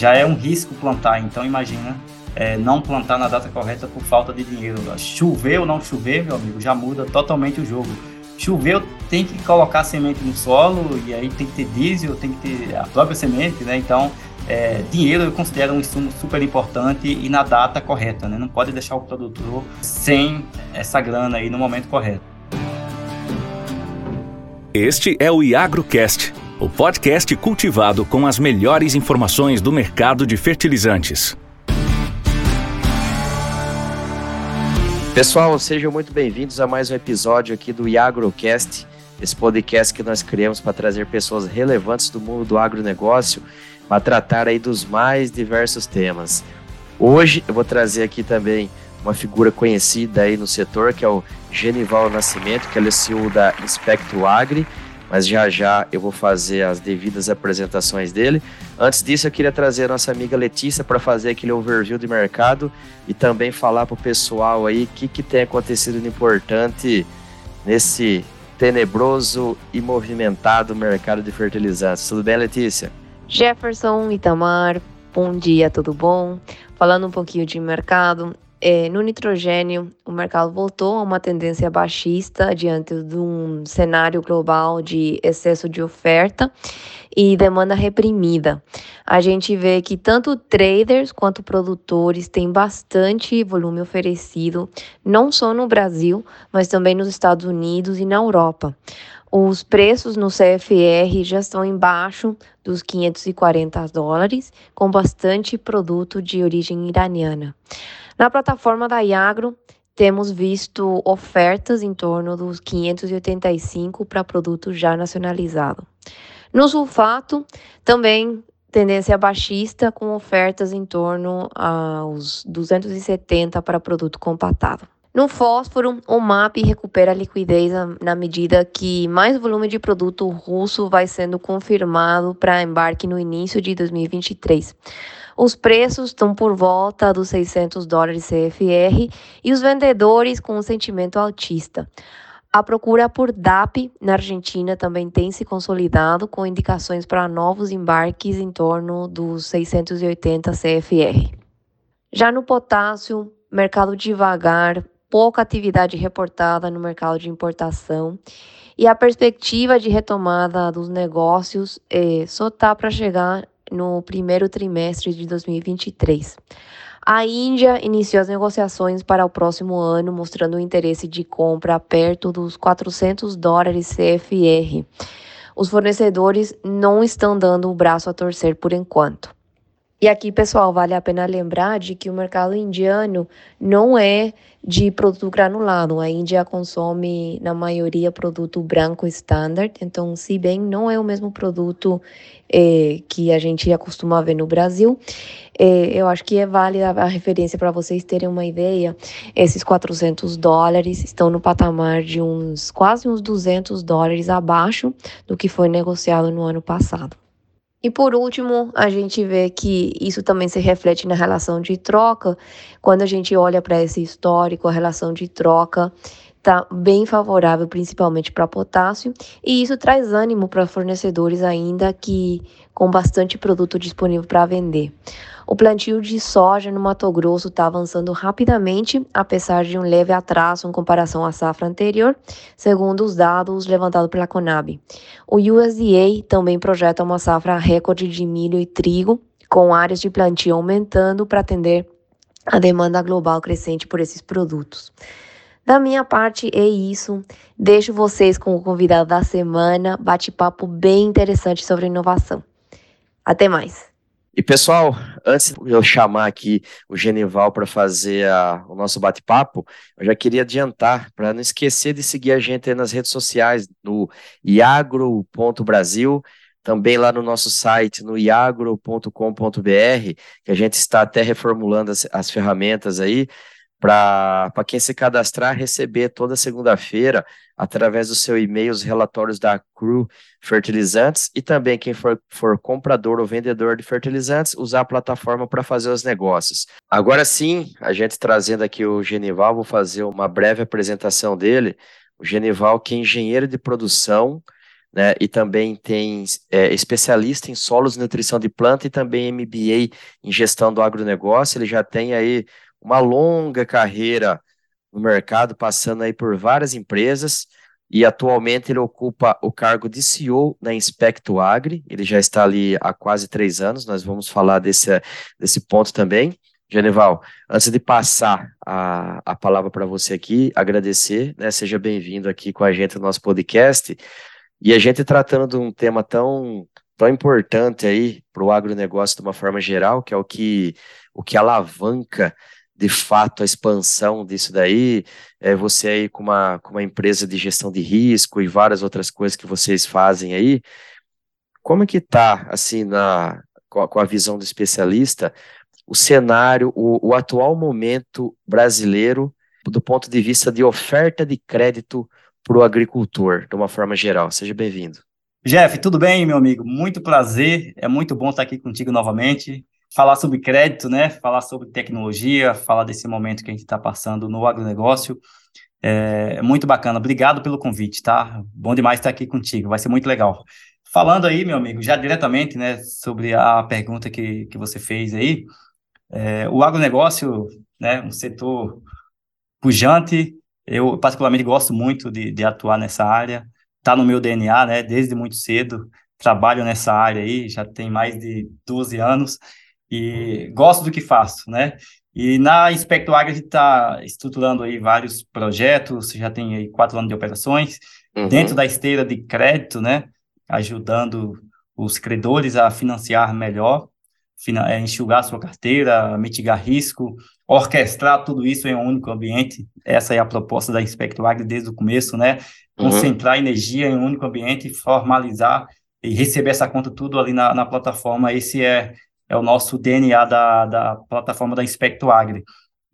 Já é um risco plantar, então imagina é, não plantar na data correta por falta de dinheiro. Chover ou não chover, meu amigo, já muda totalmente o jogo. Choveu, tem que colocar semente no solo e aí tem que ter diesel, tem que ter a própria semente, né? Então, é, dinheiro eu considero um insumo super importante e na data correta, né? Não pode deixar o produtor sem essa grana aí no momento correto. Este é o IagroCast, o podcast cultivado com as melhores informações do mercado de fertilizantes. Pessoal, sejam muito bem-vindos a mais um episódio aqui do IagroCast, esse podcast que nós criamos para trazer pessoas relevantes do mundo do agronegócio para tratar aí dos mais diversos temas. Hoje eu vou trazer aqui também uma figura conhecida aí no setor, que é o Genival Nascimento, que é CEO da Inspecto Agri, mas já já eu vou fazer as devidas apresentações dele. Antes disso, eu queria trazer a nossa amiga Letícia para fazer aquele overview de mercado e também falar para o pessoal aí o que, que tem acontecido de importante nesse tenebroso e movimentado mercado de fertilizantes. Tudo bem, Letícia? Jefferson, Itamar, bom dia, tudo bom? Falando um pouquinho de mercado, é, no nitrogênio, o mercado voltou a uma tendência baixista diante de um cenário global de excesso de oferta e demanda reprimida. A gente vê que tanto traders quanto produtores têm bastante volume oferecido, não só no Brasil, mas também nos Estados Unidos e na Europa. Os preços no CFR já estão embaixo dos 540 dólares, com bastante produto de origem iraniana. Na plataforma da Iagro, temos visto ofertas em torno dos 585 para produto já nacionalizado. No sulfato, também tendência baixista, com ofertas em torno aos 270 para produto compactado. No fósforo, o MAP recupera liquidez na medida que mais volume de produto russo vai sendo confirmado para embarque no início de 2023. Os preços estão por volta dos 600 dólares CFR e os vendedores com um sentimento altista. A procura por DAP na Argentina também tem se consolidado, com indicações para novos embarques em torno dos 680 CFR. Já no potássio, mercado devagar, pouca atividade reportada no mercado de importação e a perspectiva de retomada dos negócios eh, só está para chegar no primeiro trimestre de 2023. A Índia iniciou as negociações para o próximo ano, mostrando o interesse de compra perto dos 400 dólares CFR. Os fornecedores não estão dando o braço a torcer por enquanto. E aqui, pessoal, vale a pena lembrar de que o mercado indiano não é de produto granulado. A Índia consome, na maioria, produto branco standard. Então, se bem não é o mesmo produto é, que a gente acostuma ver no Brasil, é, eu acho que é válida a referência para vocês terem uma ideia. Esses 400 dólares estão no patamar de uns quase uns 200 dólares abaixo do que foi negociado no ano passado. E por último, a gente vê que isso também se reflete na relação de troca. Quando a gente olha para esse histórico, a relação de troca está bem favorável, principalmente para potássio, e isso traz ânimo para fornecedores ainda que com bastante produto disponível para vender. O plantio de soja no Mato Grosso está avançando rapidamente, apesar de um leve atraso em comparação à safra anterior, segundo os dados levantados pela Conab. O USDA também projeta uma safra recorde de milho e trigo, com áreas de plantio aumentando para atender a demanda global crescente por esses produtos. Da minha parte é isso. Deixo vocês com o convidado da semana, bate-papo bem interessante sobre inovação. Até mais. E pessoal, antes de eu chamar aqui o Genival para fazer a, o nosso bate-papo, eu já queria adiantar para não esquecer de seguir a gente nas redes sociais, no iagro.brasil, também lá no nosso site, no iagro.com.br, que a gente está até reformulando as, as ferramentas aí para quem se cadastrar receber toda segunda-feira, através do seu e-mail, os relatórios da CRU Fertilizantes e também quem for, for comprador ou vendedor de fertilizantes, usar a plataforma para fazer os negócios. Agora sim, a gente trazendo aqui o Genival, vou fazer uma breve apresentação dele. O Genival, que é engenheiro de produção, né? E também tem é, especialista em solos e nutrição de planta e também MBA em gestão do agronegócio. Ele já tem aí uma longa carreira no mercado, passando aí por várias empresas e atualmente ele ocupa o cargo de CEO na Inspecto Agri, ele já está ali há quase três anos, nós vamos falar desse, desse ponto também. Genival, antes de passar a, a palavra para você aqui, agradecer, né, seja bem-vindo aqui com a gente no nosso podcast, e a gente tratando de um tema tão, tão importante aí para o agronegócio de uma forma geral, que é o que, o que alavanca de fato a expansão disso daí, é, você aí com uma, com uma empresa de gestão de risco e várias outras coisas que vocês fazem aí, como é que está, assim, na, com a, com a, visão do especialista, o cenário, o, o atual momento brasileiro do ponto de vista de oferta de crédito para o agricultor, de uma forma geral. Seja bem-vindo. Jeff, tudo bem, meu amigo? Muito prazer, é muito bom estar aqui contigo novamente falar sobre crédito, né? Falar sobre tecnologia, falar desse momento que a gente está passando no agronegócio. É muito bacana. Obrigado pelo convite, tá? Bom demais estar aqui contigo. Vai ser muito legal. Falando aí, meu amigo, já diretamente, né, sobre a pergunta que, que você fez aí, é, o agronegócio, né, um setor pujante, eu particularmente gosto muito de, de atuar nessa área, tá no meu DNA, né, desde muito cedo, trabalho nessa área aí, já tem mais de 12 anos, e gosto do que faço, né? E na Inspecto Agri a gente está estruturando aí vários projetos, já tem aí quatro anos de operações, uhum. dentro da esteira de crédito, né? Ajudando os credores a financiar melhor, é, enxugar sua carteira, mitigar risco, orquestrar tudo isso em um único ambiente. Essa é a proposta da Inspecto Agri desde o começo, né? Uhum. Concentrar uhum. energia em um único ambiente, formalizar e receber essa conta tudo ali na, na plataforma. Esse é é o nosso DNA da, da plataforma da Inspecto Agri.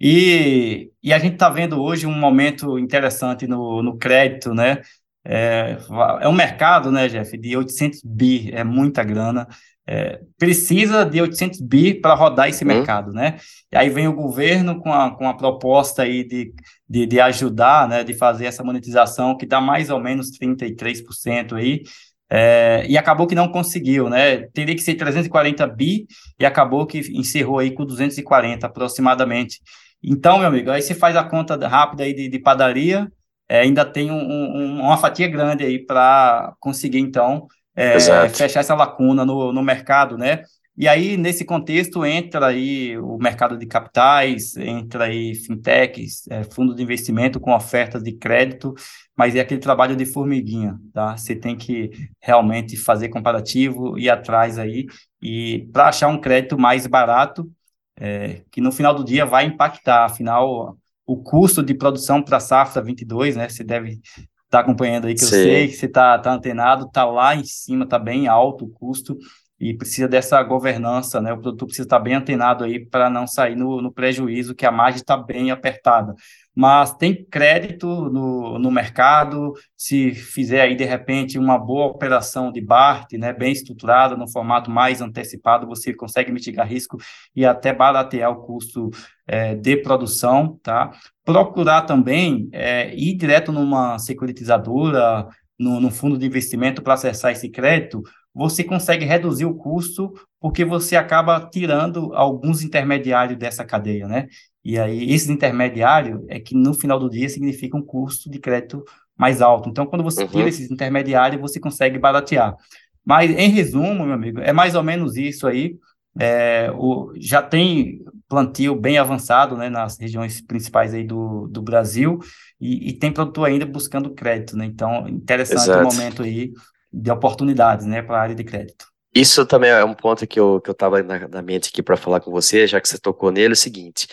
E, e a gente está vendo hoje um momento interessante no, no crédito, né? É, é um mercado, né, Jeff, de 800 bi, é muita grana. É, precisa de 800 bi para rodar esse hum. mercado, né? E aí vem o governo com a, com a proposta aí de, de, de ajudar, né, de fazer essa monetização que dá mais ou menos 33% aí, é, e acabou que não conseguiu, né? Teria que ser 340 bi e acabou que encerrou aí com 240 aproximadamente. Então, meu amigo, aí você faz a conta rápida aí de, de padaria, é, ainda tem um, um, uma fatia grande aí para conseguir, então, é, fechar essa lacuna no, no mercado, né? E aí, nesse contexto, entra aí o mercado de capitais, entra aí fintechs, é, fundo de investimento com ofertas de crédito, mas é aquele trabalho de formiguinha, tá? Você tem que realmente fazer comparativo, ir atrás aí, e para achar um crédito mais barato, é, que no final do dia vai impactar, afinal, o custo de produção para a safra 22, né? Você deve estar tá acompanhando aí, que Sim. eu sei que você está tá antenado, está lá em cima, está bem alto o custo, e precisa dessa governança, né? O produtor precisa estar bem antenado aí para não sair no, no, prejuízo, que a margem está bem apertada. Mas tem crédito no, no mercado, se fizer aí, de repente, uma boa operação de BART, né, bem estruturada, no formato mais antecipado, você consegue mitigar risco e até baratear o custo é, de produção, tá? Procurar também é, ir direto numa securitizadora, no, no fundo de investimento para acessar esse crédito, você consegue reduzir o custo porque você acaba tirando alguns intermediários dessa cadeia, né? E aí, esses intermediários é que no final do dia significa um custo de crédito mais alto. Então, quando você uhum. tira esses intermediários, você consegue baratear. Mas, em resumo, meu amigo, é mais ou menos isso aí. É, o, já tem plantio bem avançado né, nas regiões principais aí do, do Brasil e, e tem produtor ainda buscando crédito, né? Então, interessante Exato. o momento aí de oportunidades, né, para a área de crédito. Isso também é um ponto que eu, que eu na, na mente aqui para falar com você, já que você tocou nele, é o seguinte,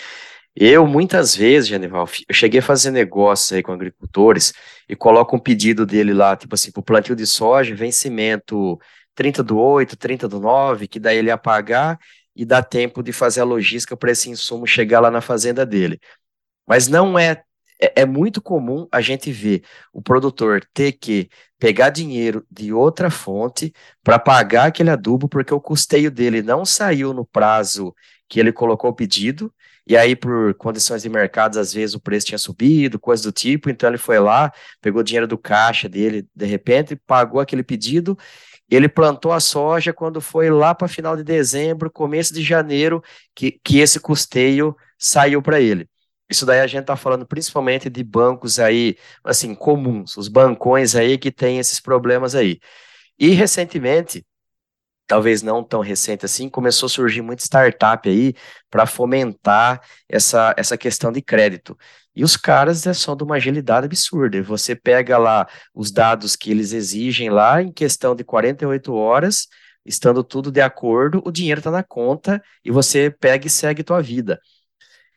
eu, muitas vezes, Genival, eu cheguei a fazer negócio aí com agricultores e coloco um pedido dele lá, tipo assim, para o plantio de soja, vencimento 30 do 8, 30 do 9, que daí ele ia pagar e dá tempo de fazer a logística para esse insumo chegar lá na fazenda dele. Mas não é é, é muito comum a gente ver o produtor ter que pegar dinheiro de outra fonte para pagar aquele adubo, porque o custeio dele não saiu no prazo que ele colocou o pedido, e aí, por condições de mercado, às vezes o preço tinha subido, coisa do tipo, então ele foi lá, pegou dinheiro do caixa dele, de repente, pagou aquele pedido, ele plantou a soja quando foi lá para final de dezembro, começo de janeiro, que, que esse custeio saiu para ele. Isso daí a gente está falando principalmente de bancos aí, assim, comuns, os bancões aí que têm esses problemas aí. E recentemente, talvez não tão recente assim, começou a surgir muita startup aí para fomentar essa, essa questão de crédito. E os caras é só de uma agilidade absurda. Você pega lá os dados que eles exigem lá em questão de 48 horas, estando tudo de acordo, o dinheiro está na conta e você pega e segue tua vida.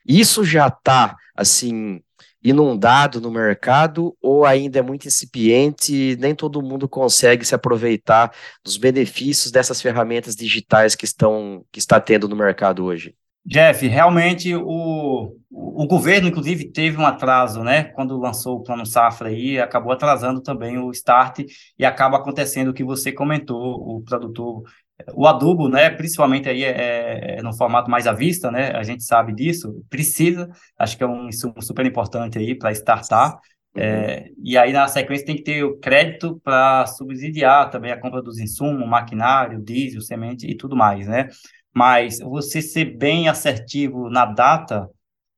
Isso já está assim inundado no mercado ou ainda é muito incipiente, nem todo mundo consegue se aproveitar dos benefícios dessas ferramentas digitais que estão que está tendo no mercado hoje? Jeff, realmente o, o governo, inclusive, teve um atraso, né? Quando lançou o Plano Safra aí, acabou atrasando também o start e acaba acontecendo o que você comentou, o produtor o adubo, né, principalmente aí é, é, no formato mais à vista, né, a gente sabe disso, precisa, acho que é um insumo super importante aí para startar, é, e aí na sequência tem que ter o crédito para subsidiar também a compra dos insumos, maquinário, diesel, semente e tudo mais, né, mas você ser bem assertivo na data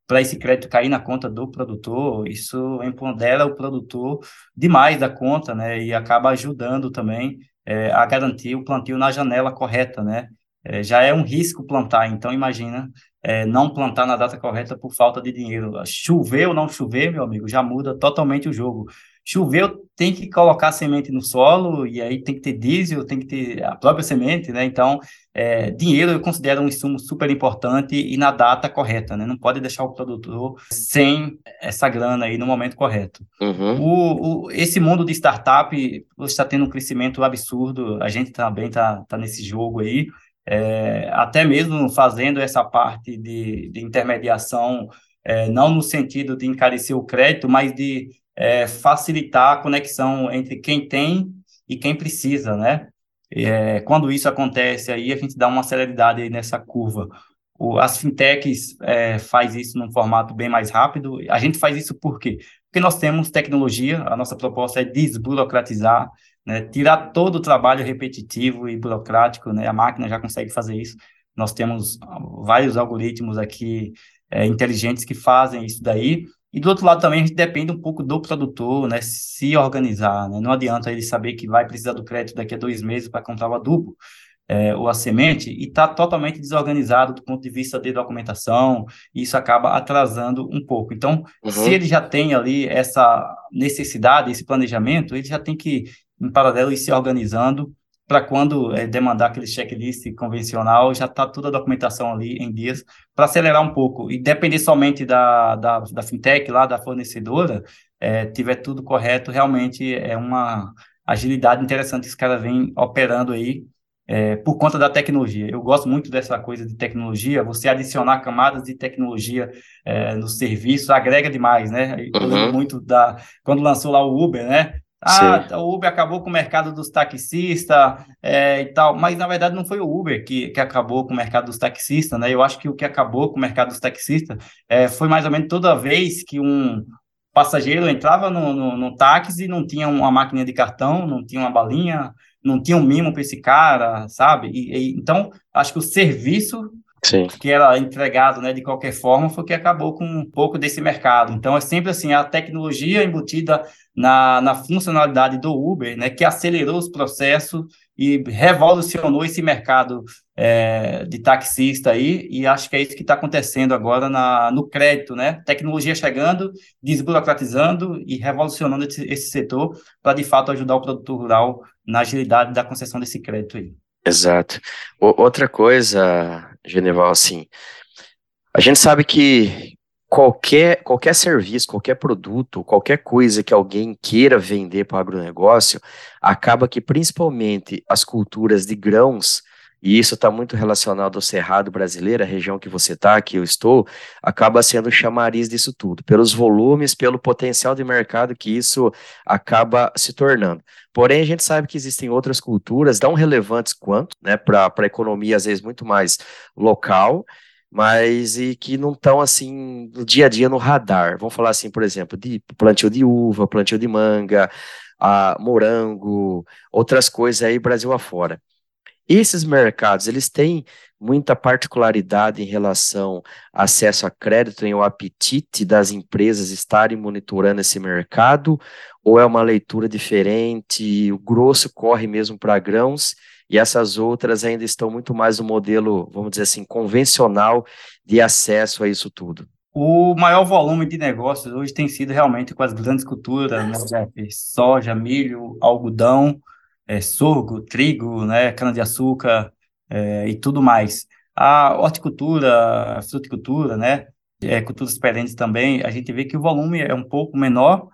para esse crédito cair na conta do produtor, isso empodera o produtor demais da conta, né, e acaba ajudando também é, a garantir o plantio na janela correta, né? É, já é um risco plantar, então imagina é, não plantar na data correta por falta de dinheiro. Chover ou não chover, meu amigo, já muda totalmente o jogo. Choveu, tem que colocar semente no solo, e aí tem que ter diesel, tem que ter a própria semente, né? Então, é, dinheiro eu considero um insumo super importante e na data correta, né? Não pode deixar o produtor sem essa grana aí no momento correto. Uhum. O, o, esse mundo de startup está tendo um crescimento absurdo, a gente também está tá nesse jogo aí, é, até mesmo fazendo essa parte de, de intermediação, é, não no sentido de encarecer o crédito, mas de é, facilitar a conexão entre quem tem e quem precisa, né? É, quando isso acontece, aí a gente dá uma celeridade nessa curva. O, as fintechs é, faz isso num formato bem mais rápido. A gente faz isso por quê? Porque nós temos tecnologia, a nossa proposta é desburocratizar, né, tirar todo o trabalho repetitivo e burocrático, né, a máquina já consegue fazer isso. Nós temos vários algoritmos aqui é, inteligentes que fazem isso daí, e do outro lado também a gente depende um pouco do produtor, né, se organizar, né? Não adianta ele saber que vai precisar do crédito daqui a dois meses para comprar o adubo é, ou a semente e está totalmente desorganizado do ponto de vista de documentação, e isso acaba atrasando um pouco. Então, uhum. se ele já tem ali essa necessidade, esse planejamento, ele já tem que, em paralelo, ir se organizando para quando é, demandar aquele checklist convencional, já está toda a documentação ali em dias, para acelerar um pouco. E depender somente da, da, da fintech, lá da fornecedora, é, tiver tudo correto, realmente é uma agilidade interessante que os caras vêm operando aí é, por conta da tecnologia. Eu gosto muito dessa coisa de tecnologia, você adicionar camadas de tecnologia é, no serviço agrega demais, né? Eu uhum. lembro muito da... Quando lançou lá o Uber, né? Ah, Sim. o Uber acabou com o mercado dos taxistas é, e tal, mas na verdade não foi o Uber que, que acabou com o mercado dos taxistas, né? Eu acho que o que acabou com o mercado dos taxistas é, foi mais ou menos toda vez que um passageiro entrava no, no, no táxi e não tinha uma máquina de cartão, não tinha uma balinha, não tinha um mimo para esse cara, sabe? E, e, então, acho que o serviço Sim. que era entregado né, de qualquer forma foi que acabou com um pouco desse mercado. Então, é sempre assim, a tecnologia embutida na, na funcionalidade do Uber, né, que acelerou os processos e revolucionou esse mercado é, de taxista aí, e acho que é isso que está acontecendo agora na, no crédito, né? Tecnologia chegando, desburocratizando e revolucionando esse, esse setor para, de fato, ajudar o produtor rural na agilidade da concessão desse crédito aí. Exato. O, outra coisa, Geneval, assim, a gente sabe que qualquer, qualquer serviço, qualquer produto, qualquer coisa que alguém queira vender para o agronegócio, acaba que principalmente as culturas de grãos e isso está muito relacionado ao Cerrado brasileiro, a região que você está, que eu estou, acaba sendo chamariz disso tudo, pelos volumes, pelo potencial de mercado que isso acaba se tornando. Porém, a gente sabe que existem outras culturas tão relevantes quanto, né, para a economia, às vezes, muito mais local, mas e que não estão assim no dia a dia no radar. Vamos falar assim, por exemplo, de plantio de uva, plantio de manga, a morango, outras coisas aí Brasil afora. Esses mercados, eles têm muita particularidade em relação ao acesso a crédito e o apetite das empresas estarem monitorando esse mercado, ou é uma leitura diferente, o grosso corre mesmo para grãos, e essas outras ainda estão muito mais no modelo, vamos dizer assim, convencional de acesso a isso tudo? O maior volume de negócios hoje tem sido realmente com as grandes culturas, né? soja, milho, algodão, é, sorgo, trigo, né? cana-de-açúcar é, e tudo mais. A horticultura, a fruticultura, né? É, culturas perenes também, a gente vê que o volume é um pouco menor,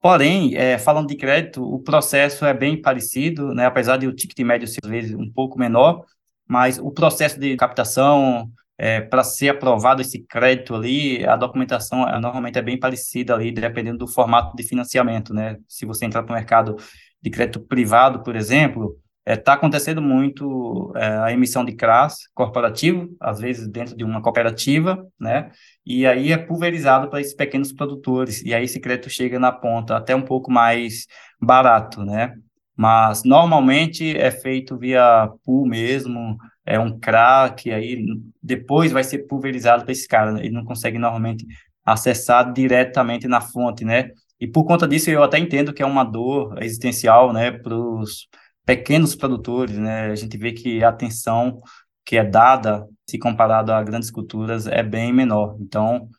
porém, é, falando de crédito, o processo é bem parecido, né? apesar de o ticket médio ser às vezes um pouco menor, mas o processo de captação, é, para ser aprovado esse crédito ali, a documentação é, normalmente é bem parecida ali, dependendo do formato de financiamento, né? Se você entrar para o mercado de crédito privado, por exemplo, está é, tá acontecendo muito é, a emissão de CRAS corporativo, às vezes dentro de uma cooperativa, né? E aí é pulverizado para esses pequenos produtores, e aí esse crédito chega na ponta até um pouco mais barato, né? Mas normalmente é feito via pool mesmo, é um crack, aí depois vai ser pulverizado para esse cara, né? ele não consegue normalmente acessar diretamente na fonte, né? E por conta disso eu até entendo que é uma dor existencial, né, para os pequenos produtores, né? A gente vê que a atenção que é dada, se comparado a grandes culturas, é bem menor. Então,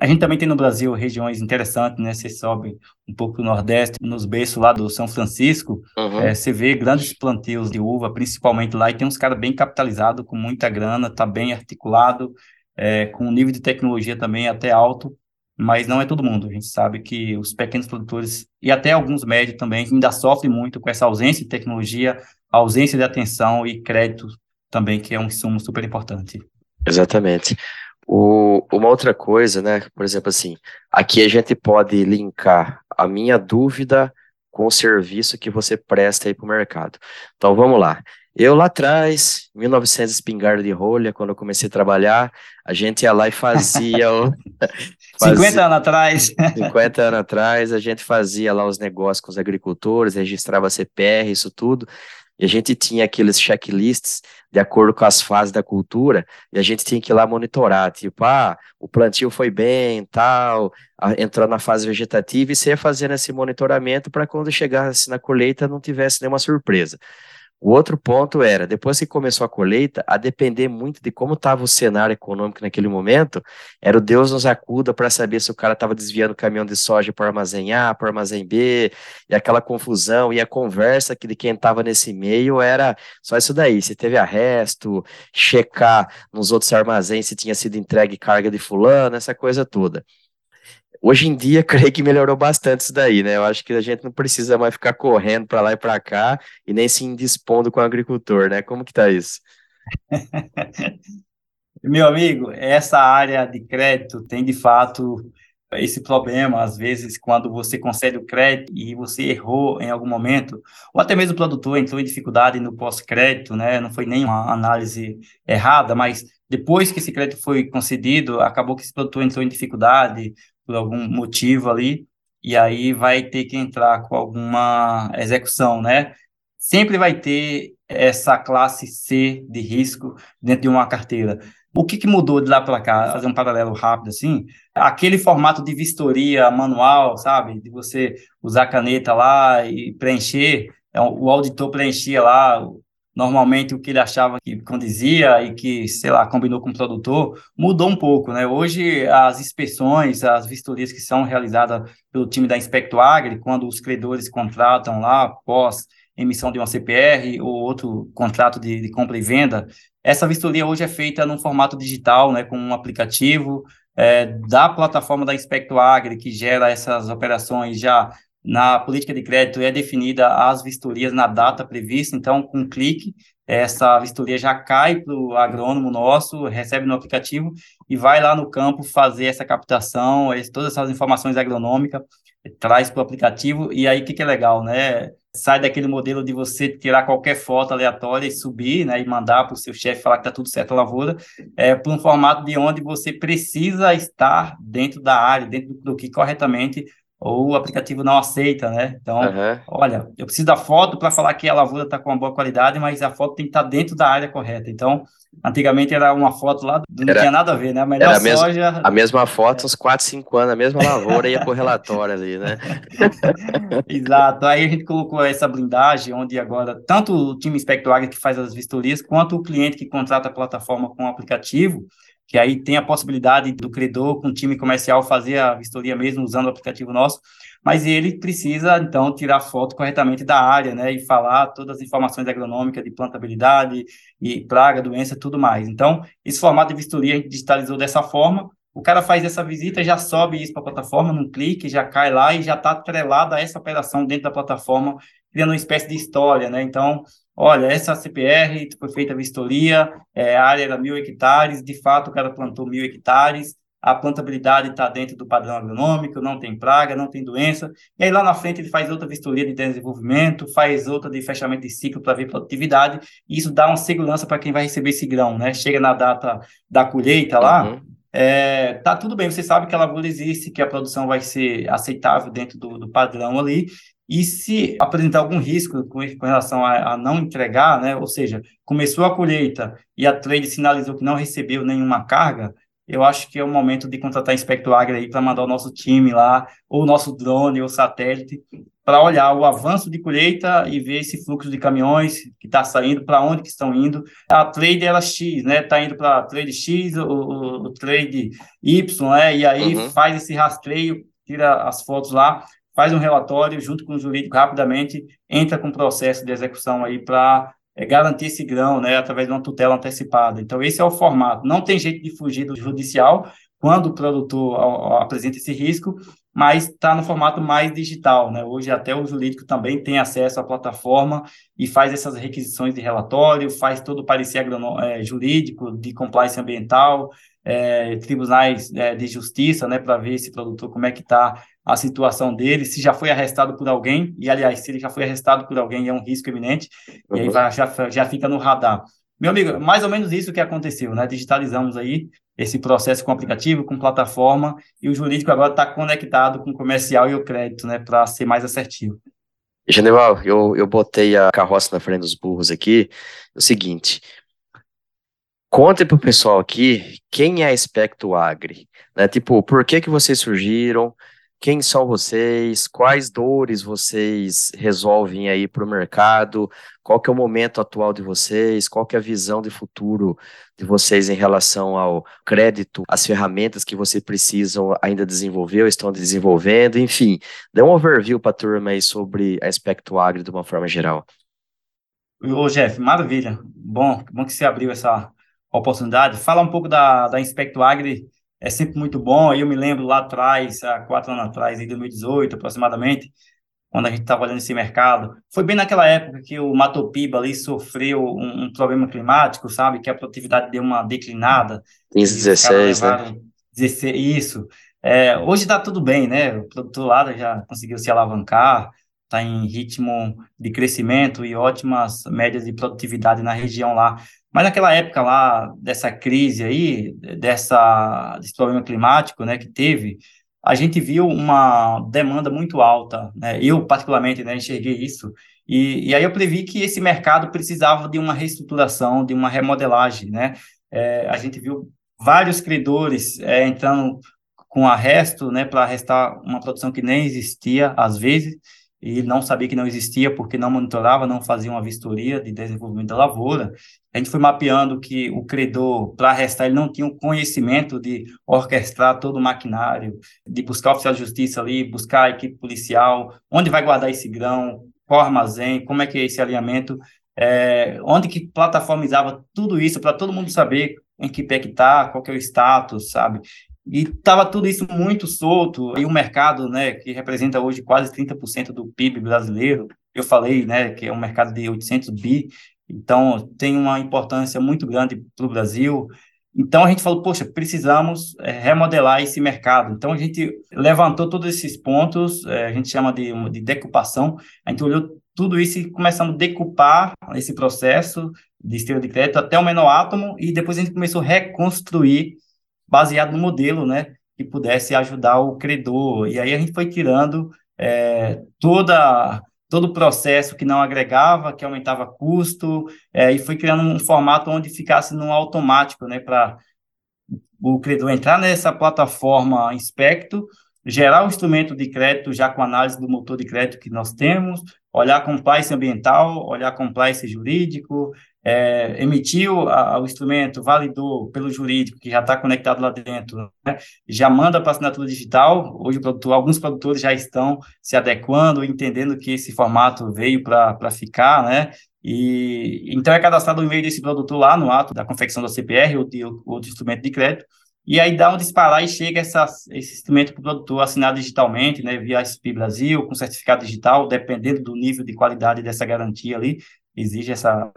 a gente também tem no Brasil regiões interessantes, né? Você sobe um pouco no Nordeste, nos berços lá do São Francisco, uhum. é, você vê grandes plantios de uva, principalmente lá, e tem uns caras bem capitalizados, com muita grana, tá bem articulado, é, com um nível de tecnologia também até alto, mas não é todo mundo. A gente sabe que os pequenos produtores, e até alguns médios também, ainda sofrem muito com essa ausência de tecnologia, ausência de atenção e crédito também, que é um insumo super importante. Exatamente. O, uma outra coisa, né? Por exemplo, assim, aqui a gente pode linkar a minha dúvida com o serviço que você presta aí para o mercado. Então vamos lá. Eu lá atrás, 1900 espingarda de rolha, quando eu comecei a trabalhar, a gente ia lá e fazia. o, fazia 50 anos atrás. 50 anos atrás, a gente fazia lá os negócios com os agricultores, registrava CPR, isso tudo. E a gente tinha aqueles checklists de acordo com as fases da cultura, e a gente tinha que ir lá monitorar, tipo, ah, o plantio foi bem, tal, entrou na fase vegetativa, e você ia fazendo esse monitoramento para quando chegasse na colheita não tivesse nenhuma surpresa. O outro ponto era, depois que começou a colheita, a depender muito de como estava o cenário econômico naquele momento, era o Deus nos acuda para saber se o cara estava desviando o caminhão de soja para armazém A, para armazém B, e aquela confusão, e a conversa que de quem estava nesse meio era só isso daí, se teve arresto, checar nos outros armazéns se tinha sido entregue carga de fulano, essa coisa toda. Hoje em dia, creio que melhorou bastante isso daí, né? Eu acho que a gente não precisa mais ficar correndo para lá e para cá e nem se indispondo com o agricultor, né? Como que tá isso? Meu amigo, essa área de crédito tem de fato esse problema, às vezes, quando você concede o crédito e você errou em algum momento, ou até mesmo o produtor entrou em dificuldade no pós-crédito, né? Não foi nenhuma análise errada, mas depois que esse crédito foi concedido, acabou que esse produtor entrou em dificuldade, por algum motivo ali, e aí vai ter que entrar com alguma execução, né? Sempre vai ter essa classe C de risco dentro de uma carteira. O que, que mudou de lá para cá? Fazer um paralelo rápido assim, aquele formato de vistoria manual, sabe? De você usar caneta lá e preencher, é, o auditor preenchia lá normalmente o que ele achava que condizia e que, sei lá, combinou com o produtor, mudou um pouco, né? Hoje, as inspeções, as vistorias que são realizadas pelo time da Inspecto Agri, quando os credores contratam lá, após emissão de uma CPR ou outro contrato de, de compra e venda, essa vistoria hoje é feita no formato digital, né, com um aplicativo é, da plataforma da Inspecto Agri, que gera essas operações já na política de crédito é definida as vistorias na data prevista, então, com um clique, essa vistoria já cai para o agrônomo nosso, recebe no aplicativo e vai lá no campo fazer essa captação, todas essas informações agronômicas, traz para o aplicativo, e aí o que, que é legal, né? Sai daquele modelo de você tirar qualquer foto aleatória e subir, né, e mandar para o seu chefe falar que está tudo certo a lavoura, é, para um formato de onde você precisa estar dentro da área, dentro do, do que corretamente ou o aplicativo não aceita, né? Então, uhum. olha, eu preciso da foto para falar que a lavoura está com uma boa qualidade, mas a foto tem que estar tá dentro da área correta. Então, antigamente era uma foto lá, não era, tinha nada a ver, né? A melhor era a mesma, soja... A mesma foto, uns 4, 5 anos, a mesma lavoura ia para o relatório ali, né? Exato. Aí a gente colocou essa blindagem, onde agora, tanto o time Inspector Agri que faz as vistorias, quanto o cliente que contrata a plataforma com o aplicativo, que aí tem a possibilidade do credor com o time comercial fazer a vistoria mesmo usando o aplicativo nosso, mas ele precisa, então, tirar foto corretamente da área, né, e falar todas as informações agronômicas de plantabilidade e praga, doença, tudo mais. Então, esse formato de vistoria a gente digitalizou dessa forma, o cara faz essa visita, já sobe isso para a plataforma, num clique, já cai lá e já está atrelado a essa operação dentro da plataforma, criando uma espécie de história, né, então olha, essa CPR foi feita a vistoria, é, a área era mil hectares, de fato o cara plantou mil hectares, a plantabilidade está dentro do padrão agronômico, não tem praga, não tem doença, e aí lá na frente ele faz outra vistoria de desenvolvimento, faz outra de fechamento de ciclo para ver produtividade, e isso dá uma segurança para quem vai receber esse grão, né? Chega na data da colheita lá, uhum. É, tá tudo bem, você sabe que a lavoura existe, que a produção vai ser aceitável dentro do, do padrão ali, e se apresentar algum risco com, relação a, a, não entregar, né, ou seja, começou a colheita e a trade sinalizou que não recebeu nenhuma carga, eu acho que é o momento de contratar Inspector Agri aí para mandar o nosso time lá, ou o nosso drone ou satélite, para olhar o avanço de colheita e ver esse fluxo de caminhões que está saindo, para onde que estão indo. A trade era X, né? Está indo para trade X, o, o, o, trade Y, né? E aí uhum. faz esse rastreio, tira as fotos lá faz um relatório junto com o jurídico rapidamente, entra com o processo de execução aí para é, garantir esse grão, né, através de uma tutela antecipada. Então, esse é o formato. Não tem jeito de fugir do judicial quando o produtor apresenta esse risco, mas está no formato mais digital, né? Hoje até o jurídico também tem acesso à plataforma e faz essas requisições de relatório, faz todo o parecer é, jurídico, de compliance ambiental, é, tribunais é, de justiça, né, para ver esse produtor como é que está a situação dele, se já foi arrestado por alguém, e aliás, se ele já foi arrestado por alguém, é um risco eminente, uhum. e aí vai, já, já fica no radar. Meu amigo, mais ou menos isso que aconteceu, né? Digitalizamos aí esse processo com aplicativo, com plataforma, e o jurídico agora está conectado com o comercial e o crédito, né, para ser mais assertivo. Genival, eu, eu botei a carroça na frente dos burros aqui. É o seguinte, conte para o pessoal aqui quem é a Aspecto Agri, né? Tipo, por que que vocês surgiram? Quem são vocês? Quais dores vocês resolvem aí para o mercado? Qual que é o momento atual de vocês? Qual que é a visão de futuro de vocês em relação ao crédito, as ferramentas que vocês precisam ainda desenvolver ou estão desenvolvendo? Enfim, dê um overview para a turma aí sobre a Aspecto Agri de uma forma geral. Ô, Jeff, maravilha. Bom, bom que você abriu essa oportunidade. Fala um pouco da, da Inspecto Agri é sempre muito bom. Eu me lembro lá atrás, há quatro anos atrás, em 2018 aproximadamente, quando a gente estava olhando esse mercado. Foi bem naquela época que o Mato Piba ali sofreu um, um, problema climático, sabe? Que a produtividade deu uma declinada. 2016, né? 16, isso. É, hoje está tudo bem, né? O produtor lá já conseguiu se alavancar, está em ritmo de crescimento e ótimas médias de produtividade na região lá. Mas naquela época lá, dessa crise aí, dessa, desse problema climático né, que teve, a gente viu uma demanda muito alta. Né? Eu, particularmente, né, enxerguei isso. E, e aí eu previ que esse mercado precisava de uma reestruturação, de uma remodelagem. Né? É, a gente viu vários credores é, entrando com arresto né, para arrestar uma produção que nem existia, às vezes, e não sabia que não existia porque não monitorava, não fazia uma vistoria de desenvolvimento da lavoura. A gente foi mapeando que o credor, para arrestar, ele não tinha o conhecimento de orquestrar todo o maquinário, de buscar o oficial de justiça ali, buscar a equipe policial, onde vai guardar esse grão, qual armazém, como é que é esse alinhamento, é, onde que plataformizava tudo isso para todo mundo saber em que pé que está, qual que é o status, sabe? E estava tudo isso muito solto, e o mercado, né, que representa hoje quase 30% do PIB brasileiro, eu falei, né, que é um mercado de 800 bi, então tem uma importância muito grande para o Brasil. Então a gente falou, poxa, precisamos é, remodelar esse mercado. Então a gente levantou todos esses pontos, é, a gente chama de, de decupação, a gente olhou tudo isso e começamos a decupar esse processo de esteira de crédito até o menor átomo e depois a gente começou a reconstruir baseado no modelo, né, que pudesse ajudar o credor. E aí a gente foi tirando é, toda todo o processo que não agregava, que aumentava custo, é, e foi criando um formato onde ficasse no automático, né, para o credor entrar nessa plataforma Inspecto, gerar o instrumento de crédito já com análise do motor de crédito que nós temos, olhar compliance ambiental, olhar compliance jurídico, é, emitiu a, o instrumento, validou pelo jurídico, que já está conectado lá dentro, né? já manda para assinatura digital. Hoje, produtor, alguns produtores já estão se adequando, entendendo que esse formato veio para ficar, né? E então é cadastrado o e-mail desse produtor lá no ato da confecção da CPR ou de outro instrumento de crédito. E aí dá um disparar e chega essa, esse instrumento para o produtor assinar digitalmente, né, via SP Brasil, com certificado digital, dependendo do nível de qualidade dessa garantia ali, exige essa,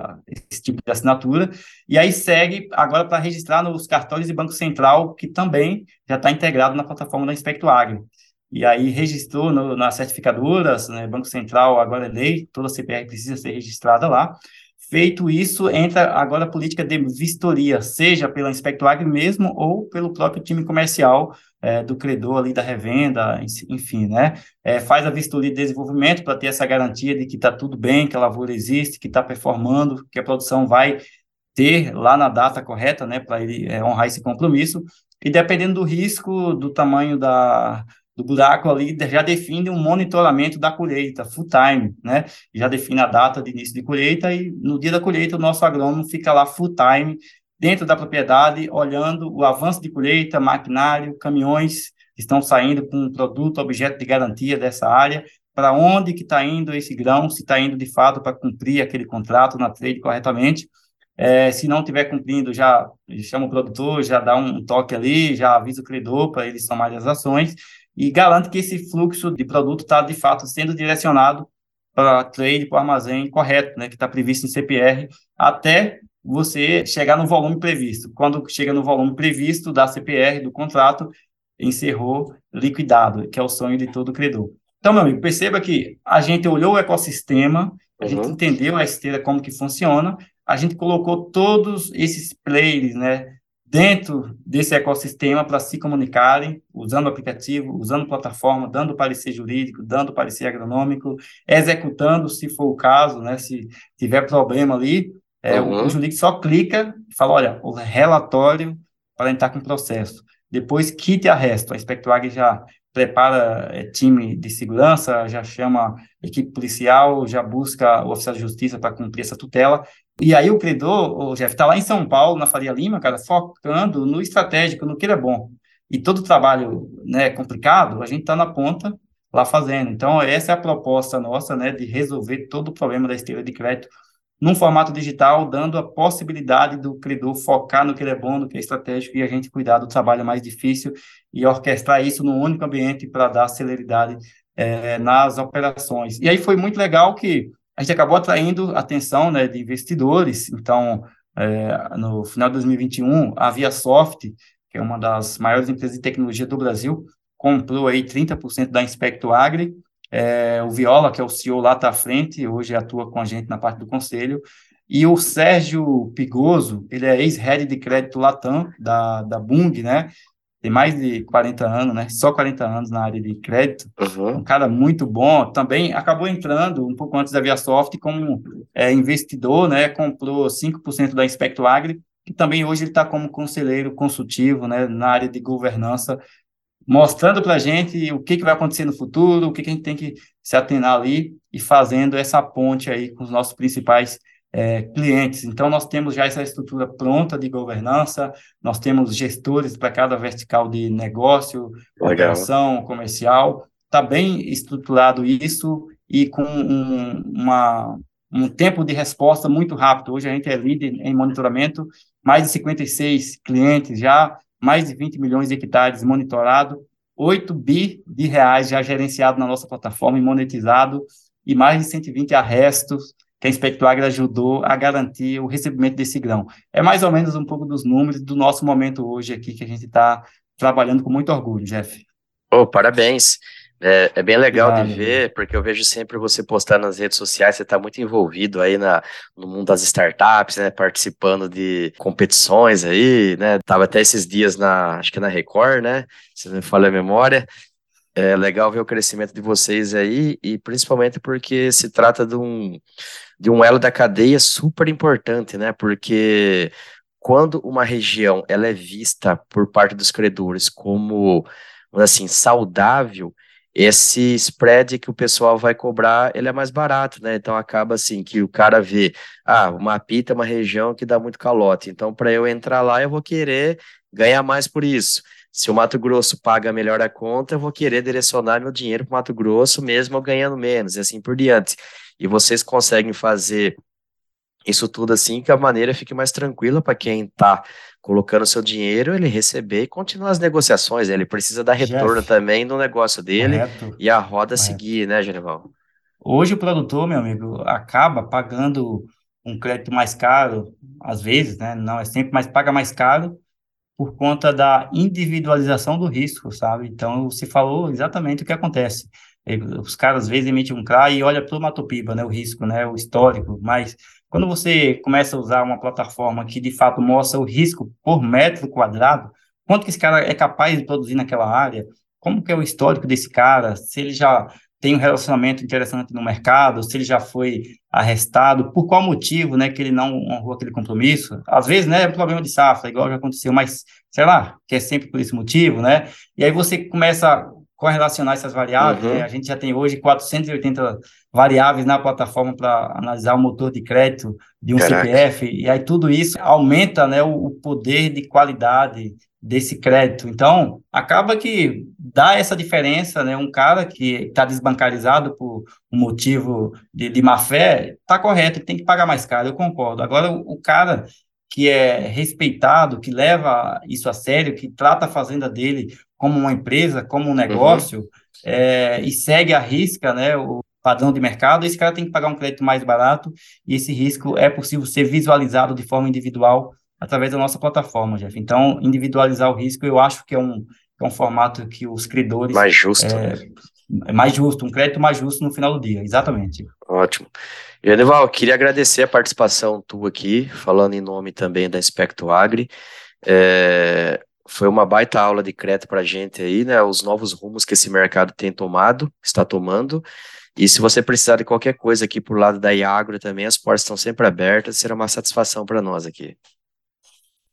esse tipo de assinatura, e aí segue agora para registrar nos cartórios de Banco Central, que também já está integrado na plataforma da Inspecto Agro. E aí registrou no, nas certificadoras, né, Banco Central agora é lei, toda CPR precisa ser registrada lá. Feito isso, entra agora a política de vistoria, seja pela Inspecto Agro mesmo ou pelo próprio time comercial é, do credor ali da revenda, enfim, né? É, faz a vistoria de desenvolvimento para ter essa garantia de que está tudo bem, que a lavoura existe, que está performando, que a produção vai ter lá na data correta, né, para ele é, honrar esse compromisso. E dependendo do risco, do tamanho da, do buraco ali, já define um monitoramento da colheita, full time, né? Já define a data de início de colheita e no dia da colheita o nosso agrônomo fica lá full time dentro da propriedade, olhando o avanço de colheita, maquinário, caminhões que estão saindo com um produto, objeto de garantia dessa área, para onde que está indo esse grão, se está indo de fato para cumprir aquele contrato na trade corretamente. É, se não estiver cumprindo, já chama o produtor, já dá um toque ali, já avisa o credor para ele tomar as ações e garante que esse fluxo de produto está, de fato, sendo direcionado para trade, para o armazém correto, né, que está previsto em CPR, até você chegar no volume previsto. Quando chega no volume previsto da CPR, do contrato, encerrou liquidado, que é o sonho de todo credor. Então, meu amigo, perceba que a gente olhou o ecossistema, a uhum. gente entendeu a esteira como que funciona, a gente colocou todos esses players, né, dentro desse ecossistema para se comunicarem, usando o aplicativo, usando plataforma, dando parecer jurídico, dando parecer agronômico, executando, se for o caso, né, se tiver problema ali, é, uhum. O jurídico só clica e fala, olha, o relatório para entrar com o processo. Depois quite a resto. A Spectruag já prepara é, time de segurança, já chama equipe policial, já busca o oficial de justiça para cumprir essa tutela. E aí o credor, o Jeff, está lá em São Paulo, na Faria Lima, cara, focando no estratégico, no que ele é bom. E todo o trabalho né, complicado, a gente está na ponta lá fazendo. Então, essa é a proposta nossa, né, de resolver todo o problema da esteira de crédito num formato digital, dando a possibilidade do credor focar no que ele é bom, no que é estratégico, e a gente cuidar do trabalho mais difícil e orquestrar isso num único ambiente para dar celeridade é, nas operações. E aí foi muito legal que a gente acabou atraindo atenção né, de investidores, então, é, no final de 2021, a ViaSoft, que é uma das maiores empresas de tecnologia do Brasil, comprou aí 30% da Inspecto Agri, é, o Viola, que é o CEO lá está à frente, hoje atua com a gente na parte do conselho. E o Sérgio Pigoso, ele é ex-head de crédito Latam, da, da Bung, né? Tem mais de 40 anos, né? Só 40 anos na área de crédito. Uhum. Um cara muito bom. Também acabou entrando um pouco antes da ViaSoft como é, investidor, né? Comprou 5% da Inspecto Agri, que também hoje ele está como conselheiro consultivo, né? Na área de governança mostrando para a gente o que, que vai acontecer no futuro, o que, que a gente tem que se atenar ali e fazendo essa ponte aí com os nossos principais é, clientes. Então, nós temos já essa estrutura pronta de governança, nós temos gestores para cada vertical de negócio, Legal. operação comercial, está bem estruturado isso e com um, uma, um tempo de resposta muito rápido. Hoje a gente é líder em monitoramento, mais de 56 clientes já mais de 20 milhões de hectares monitorado, 8 bi de reais já gerenciado na nossa plataforma e monetizado, e mais de 120 arrestos que a Inspecto Agri ajudou a garantir o recebimento desse grão. É mais ou menos um pouco dos números do nosso momento hoje aqui, que a gente está trabalhando com muito orgulho, Jeff. Oh, parabéns. É, é, bem legal de ver, porque eu vejo sempre você postando nas redes sociais, você está muito envolvido aí na, no mundo das startups, né, participando de competições aí, né, tava até esses dias na, acho que na Record, né, se não me falha a memória, é legal ver o crescimento de vocês aí, e principalmente porque se trata de um, de um elo da cadeia super importante, né, porque quando uma região ela é vista por parte dos credores como, assim, saudável, esse spread que o pessoal vai cobrar, ele é mais barato, né? Então acaba assim que o cara vê, ah, o Mapita é uma região que dá muito calote, então para eu entrar lá eu vou querer ganhar mais por isso. Se o Mato Grosso paga melhor a conta, eu vou querer direcionar meu dinheiro para o Mato Grosso, mesmo eu ganhando menos, e assim por diante. E vocês conseguem fazer isso tudo assim que a maneira fique mais tranquila para quem está colocando seu dinheiro, ele receber e continuar as negociações. Né? Ele precisa dar retorno Jeff, também no negócio dele correto, e a roda correto. seguir, né, Genival? Hoje o produtor, meu amigo, acaba pagando um crédito mais caro, às vezes, né? Não é sempre, mas paga mais caro por conta da individualização do risco, sabe? Então, você falou exatamente o que acontece. Os caras, às vezes, emitem um CRA e olha para o Matopiba, né? O risco, né? O histórico, mas quando você começa a usar uma plataforma que de fato mostra o risco por metro quadrado, quanto que esse cara é capaz de produzir naquela área, como que é o histórico desse cara, se ele já tem um relacionamento interessante no mercado, se ele já foi arrestado, por qual motivo, né, que ele não honrou aquele compromisso. Às vezes, né, é um problema de safra, igual já aconteceu, mas, sei lá, que é sempre por esse motivo, né, e aí você começa correlacionar essas variáveis. Uhum. Né? A gente já tem hoje 480 variáveis na plataforma para analisar o motor de crédito de um Caraca. CPF, e aí tudo isso aumenta né, o, o poder de qualidade desse crédito. Então, acaba que dá essa diferença, né? Um cara que está desbancarizado por um motivo de, de má fé, está correto, tem que pagar mais caro, eu concordo. Agora, o, o cara que é respeitado, que leva isso a sério, que trata a fazenda dele como uma empresa, como um uhum. negócio, uhum. é, e segue a risca, né, o padrão de mercado, esse cara tem que pagar um crédito mais barato, e esse risco é possível ser visualizado de forma individual através da nossa plataforma, Jeff. Então, individualizar o risco, eu acho que é um, é um formato que os credores... Mais justo. É, é mais justo, um crédito mais justo no final do dia, exatamente. Ótimo. Genival, queria agradecer a participação tua aqui, falando em nome também da Inspecto Agri. É, foi uma baita aula de crédito para a gente aí, né? Os novos rumos que esse mercado tem tomado, está tomando. E se você precisar de qualquer coisa aqui por lado da Iagro também, as portas estão sempre abertas, será uma satisfação para nós aqui.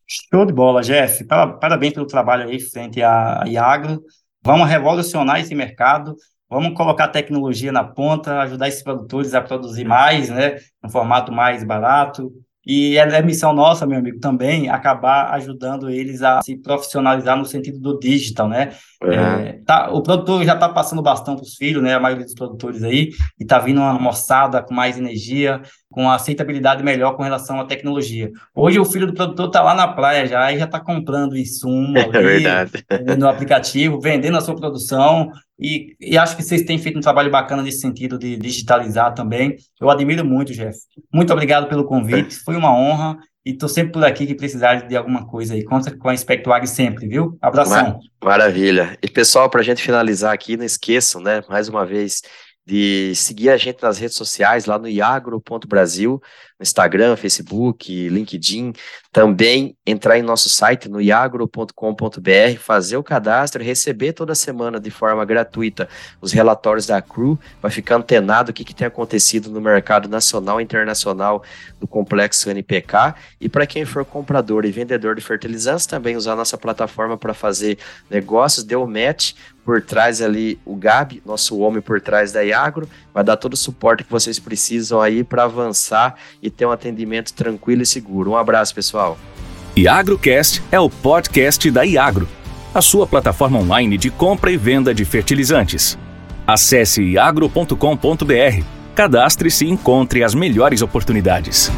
Show de bola, Jeff. Parabéns pelo trabalho aí frente à Iagro. Vamos revolucionar esse mercado, vamos colocar tecnologia na ponta, ajudar esses produtores a produzir mais, né, no formato mais barato, e é missão nossa, meu amigo, também acabar ajudando eles a se profissionalizar no sentido do digital, né? É, tá, o produtor já está passando bastão para os filhos, né? A maioria dos produtores aí, e está vindo uma moçada com mais energia, com aceitabilidade melhor com relação à tecnologia. Hoje o filho do produtor está lá na praia já e já está comprando insumo é ali, é no aplicativo, vendendo a sua produção, e, e, acho que vocês têm feito um trabalho bacana nesse sentido de digitalizar também. Eu admiro muito, Jeff. Muito obrigado pelo convite, foi uma honra. E estou sempre por aqui que precisar de alguma coisa aí. Conta com a Espectuag sempre, viu? Abração. Maravilha. E pessoal, para a gente finalizar aqui, não esqueçam, né? Mais uma vez, de seguir a gente nas redes sociais, lá no iagro.brasil, Instagram, Facebook, LinkedIn, também entrar em nosso site no iagro.com.br, fazer o cadastro, receber toda semana de forma gratuita os relatórios da CRU, para ficar antenado o que, que tem acontecido no mercado nacional e internacional do complexo NPK, e para quem for comprador e vendedor de fertilizantes, também usar nossa plataforma para fazer negócios, deu match, por trás ali o Gabi, nosso homem por trás da Iagro, vai dar todo o suporte que vocês precisam aí para avançar e ter um atendimento tranquilo e seguro. Um abraço, pessoal. IagroCast é o podcast da Iagro, a sua plataforma online de compra e venda de fertilizantes. Acesse iagro.com.br, cadastre-se e encontre as melhores oportunidades.